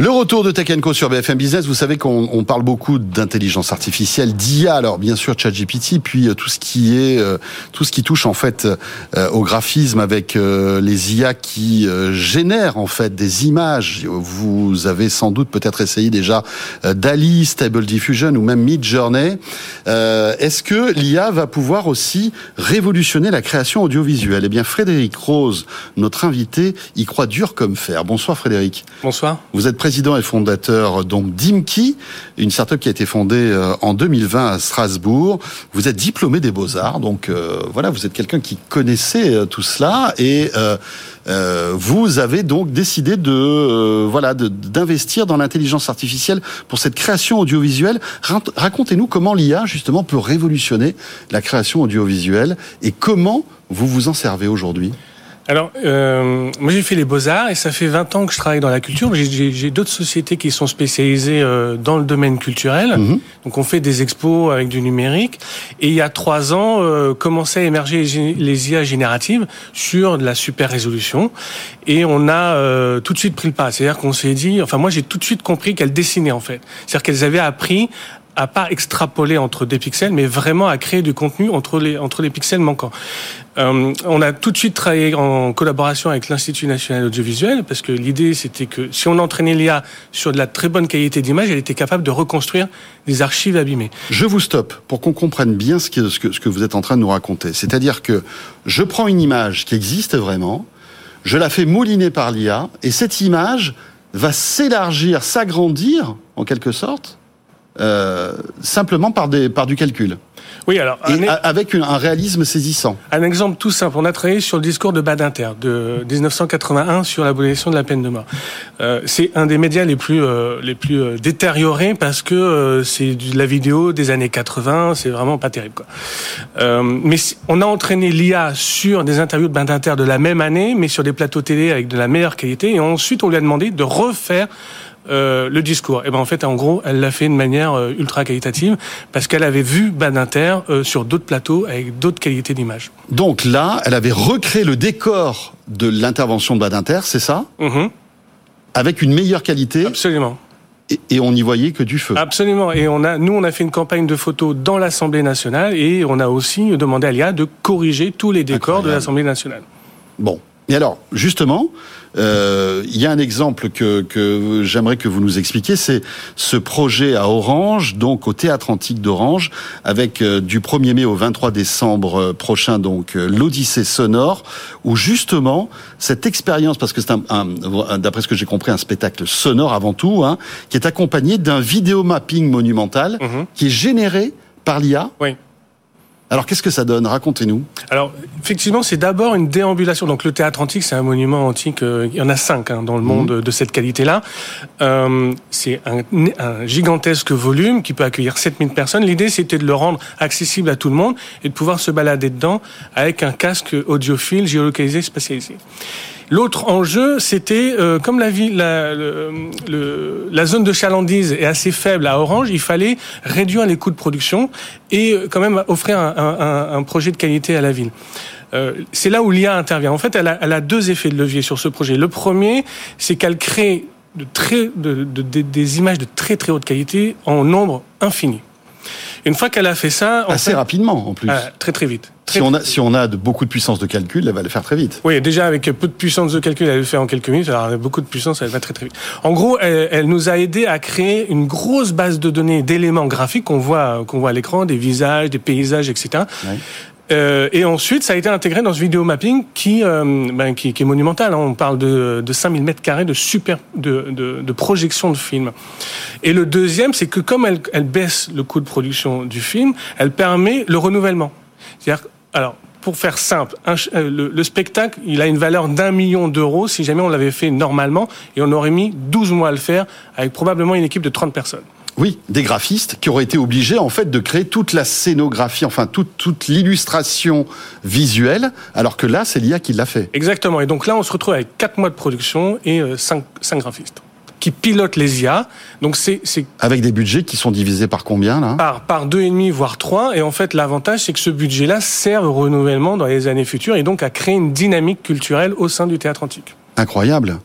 Le retour de Tech Co sur BFM Business, vous savez qu'on parle beaucoup d'intelligence artificielle, d'IA, alors bien sûr ChatGPT, puis euh, tout ce qui est euh, tout ce qui touche en fait euh, au graphisme avec les IA qui génèrent en fait des images. Vous avez sans doute peut-être essayé déjà DALI, Stable Diffusion ou même Midjourney. Est-ce que l'IA va pouvoir aussi révolutionner la création audiovisuelle? Eh bien Frédéric Rose, notre invité, y croit dur comme fer. Bonsoir Frédéric. Bonsoir. Vous êtes président et fondateur d'Imki, une startup qui a été fondée euh, en 2020 à Strasbourg. Vous êtes diplômé des Beaux-Arts, donc euh, voilà, vous êtes quelqu'un qui connaissait euh, tout cela et vous avez donc décidé de voilà d'investir dans l'intelligence artificielle pour cette création audiovisuelle. Racontez-nous comment l'IA justement peut révolutionner la création audiovisuelle et comment vous vous en servez aujourd'hui. Alors, euh, moi j'ai fait les beaux-arts et ça fait 20 ans que je travaille dans la culture. J'ai d'autres sociétés qui sont spécialisées euh, dans le domaine culturel. Mhm. Donc on fait des expos avec du numérique. Et il y a trois ans, euh, commençaient à émerger les IA génératives sur de la super résolution. Et on a euh, tout de suite pris le pas. C'est-à-dire qu'on s'est dit, enfin moi j'ai tout de suite compris qu'elles dessinaient en fait. C'est-à-dire qu'elles avaient appris à pas extrapoler entre des pixels, mais vraiment à créer du contenu entre les entre les pixels manquants. Euh, on a tout de suite travaillé en collaboration avec l'Institut national audiovisuel parce que l'idée c'était que si on entraînait l'IA sur de la très bonne qualité d'image, elle était capable de reconstruire des archives abîmées. Je vous stoppe pour qu'on comprenne bien ce que, ce que ce que vous êtes en train de nous raconter. C'est-à-dire que je prends une image qui existe vraiment, je la fais mouliner par l'IA et cette image va s'élargir, s'agrandir en quelque sorte euh, simplement par, des, par du calcul. Oui, alors avec un réalisme saisissant. Un exemple tout simple. On a travaillé sur le discours de Badinter de 1981 sur l'abolition de la peine de mort. Euh, c'est un des médias les plus euh, les plus euh, détériorés parce que euh, c'est de la vidéo des années 80. C'est vraiment pas terrible quoi. Euh, mais on a entraîné l'IA sur des interviews de Badinter de la même année, mais sur des plateaux télé avec de la meilleure qualité. Et ensuite, on lui a demandé de refaire euh, le discours. Et ben en fait, en gros, elle l'a fait de manière euh, ultra qualitative parce qu'elle avait vu Badinter euh, sur d'autres plateaux avec d'autres qualités d'image. Donc là, elle avait recréé le décor de l'intervention de Badinter, c'est ça? Mm-hmm. Avec une meilleure qualité. Absolument. Et, on n'y voyait que du feu. Absolument. Et on a, nous, on a fait une campagne de photos dans l'Assemblée nationale et on a aussi demandé à l'IA de corriger tous les décors de l'Assemblée nationale. Bon. Et alors, justement, euh, il y a un exemple que, que j'aimerais que vous nous expliquiez, c'est ce projet à Orange, donc au Théâtre Antique d'Orange, avec euh, du 1er mai au 23 décembre euh, prochain, donc l'Odyssée sonore, où justement cette expérience, parce que c'est un, d'après ce que j'ai compris, un spectacle sonore avant tout, hein, qui est accompagné d'un vidéo mapping monumental, mhm. qui est généré par l'IA. Oui. Alors qu'est-ce que ça donne? Racontez-nous. Alors effectivement, c'est d'abord une déambulation. Donc le théâtre antique, c'est un monument antique. Euh, il y en a cinq hein, dans le monde mhm. de cette qualité-là. Euh, c'est un, un, gigantesque volume qui peut accueillir 7000 personnes. L'idée, c'était de le rendre accessible à tout le monde et de pouvoir se balader dedans avec un casque audiophile géolocalisé spatialisé. L'autre enjeu, c'était euh, comme la, vie, la, le, la zone de chalandise est assez faible à Orange, il fallait réduire les coûts de production et euh, quand même offrir un, un, un projet de qualité à la ville. Euh, c'est là où l'IA intervient. En fait, elle a, elle a, deux effets de levier sur ce projet. Le premier, c'est qu'elle crée de très, de, de, des images de très très haute qualité en nombre infini. Une fois qu'elle a fait ça, assez rapidement en plus, ah, très très vite. Si on a si on a de, beaucoup de puissance de calcul, elle va le faire très vite. Oui, déjà avec peu de puissance de calcul, elle le fait en quelques minutes. Alors avec beaucoup de puissance, elle va très très vite. En gros, elle, nous a aidé à créer une grosse base de données d'éléments graphiques qu'on voit qu'on voit à l'écran, des visages, des paysages, etc. Euh, et ensuite, ça a été intégré dans ce vidéo mapping qui, euh, ben, qui, qui, est monumental. Hein. On parle de, de 5000 mètres carrés de super de, de, de, projection de film. Et le deuxième, c'est que comme elle, elle baisse le coût de production du film, elle permet le renouvellement. C'est-à-dire, alors pour faire simple, un, euh, le, le, spectacle, il a une valeur d'un million d'euros si jamais on l'avait fait normalement, et on aurait mis 12 mois à le faire avec probablement une équipe de 30 personnes. Oui, des graphistes qui auraient été obligés en fait de créer toute la scénographie, enfin toute, toute l'illustration visuelle, alors que là, c'est l'IA qui l'a fait. Exactement. Et donc là, on se retrouve avec quatre mois de production et 5 euh, cinq, cinq graphistes. Qui pilote les IA. Donc c'est avec des budgets qui sont divisés par combien là? Par par deux et demi voire trois. Et en fait l'avantage c'est que ce budget-là sert au renouvellement dans les années futures et donc à créer une dynamique culturelle au sein du théâtre antique. Incroyable.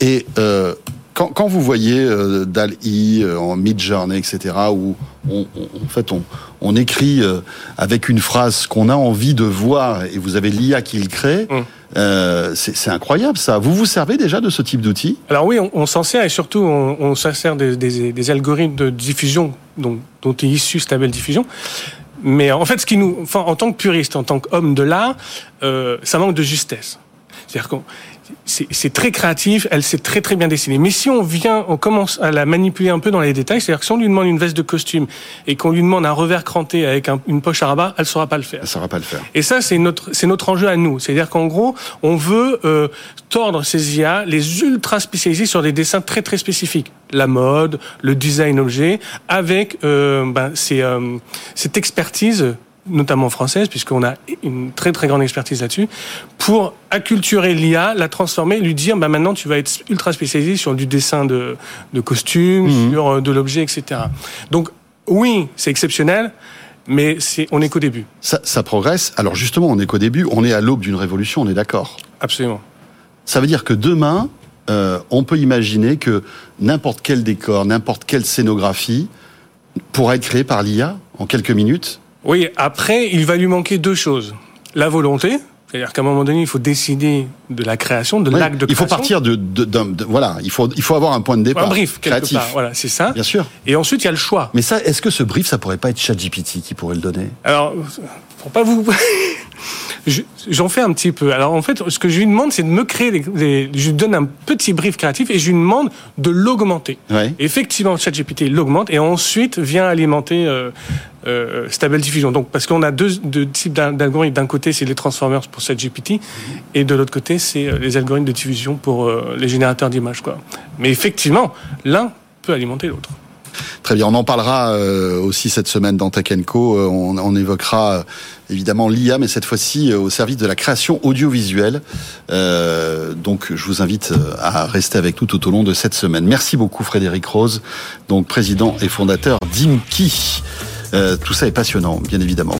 Et euh, quand, quand, vous voyez euh, DAL-I euh, en mid-journey, etc., où on, en fait on, on écrit euh, avec une phrase qu'on a envie de voir et vous avez l'IA qui le crée, mmh. euh, c'est incroyable ça. Vous vous servez déjà de ce type d'outil? Alors oui, on, s'en sert et surtout on, on sert des, des, des, algorithmes de diffusion dont, dont est issu Stable Diffusion. Mais en fait, ce qui nous, enfin, en tant que puriste, en tant qu'homme de l'art, ça manque de justesse. C'est-à-dire qu'on c'est très créatif, elle s'est très très bien dessinée. Mais si on vient, on commence à la manipuler un peu dans les détails, c'est-à-dire que si on lui demande une veste de costume et qu'on lui demande un revers cranté avec une poche à rabat, elle saura pas le faire. Elle saura pas le faire. Et ça, c'est notre c'est notre enjeu à nous. C'est-à-dire qu'en gros, on veut euh, tordre ces IA, les ultra spécialiser sur des dessins très très spécifiques, la mode, le design objet, avec euh, ben, euh, cette expertise notamment française, puisqu'on a une très très grande expertise là-dessus, pour acculturer l'IA, la transformer, lui dire bah maintenant tu vas être ultra spécialisé sur du dessin de, de costumes, mmh. sur euh, de l'objet, etc. Donc oui, c'est exceptionnel. Mais c'est, on n'est qu'au début. Ça, ça progresse. Alors justement, on n'est qu'au début. On est à l'aube d'une révolution. On est d'accord. Absolument. Ça veut dire que demain, euh, on peut imaginer que n'importe quel décor, n'importe quelle scénographie pourra être créé par l'IA en quelques minutes oui, après, il va lui manquer deux choses. La volonté, c'est-à-dire qu'à un moment donné, il faut décider de la création, de l'acte de création. Il faut partir de, de, de, voilà, il faut il faut avoir un point de départ. Un brief créatif. Part, voilà, c'est ça. Bien sûr. Et ensuite, il y a le choix. Mais ça, est-ce que ce brief, ça pourrait pas être ChatGPT qui pourrait le donner? Alors, pour pas vous J'en fais un petit peu. Alors en fait, ce que je lui demande, c'est de me créer. Les, je lui donne un petit brief créatif et je lui demande de l'augmenter. Ouais. Effectivement, ChatGPT l'augmente et ensuite vient alimenter euh, euh, Stable Diffusion. Donc parce qu'on a deux, deux types d'algorithmes. D'un côté, c'est les transformers pour ChatGPT et de l'autre côté, c'est euh, les algorithmes de diffusion pour euh, les générateurs d'images. Quoi. Mais effectivement, l'un peut alimenter l'autre. Très bien, on en parlera euh, aussi cette semaine dans Tech. Euh, on, on, évoquera euh, évidemment l'IA, mais cette fois-ci au service de la création audiovisuelle. donc, je vous invite à rester avec nous tout au long de cette semaine. Merci beaucoup, Frédéric Rose, donc président et fondateur d'Imki. tout ça est passionnant, bien évidemment.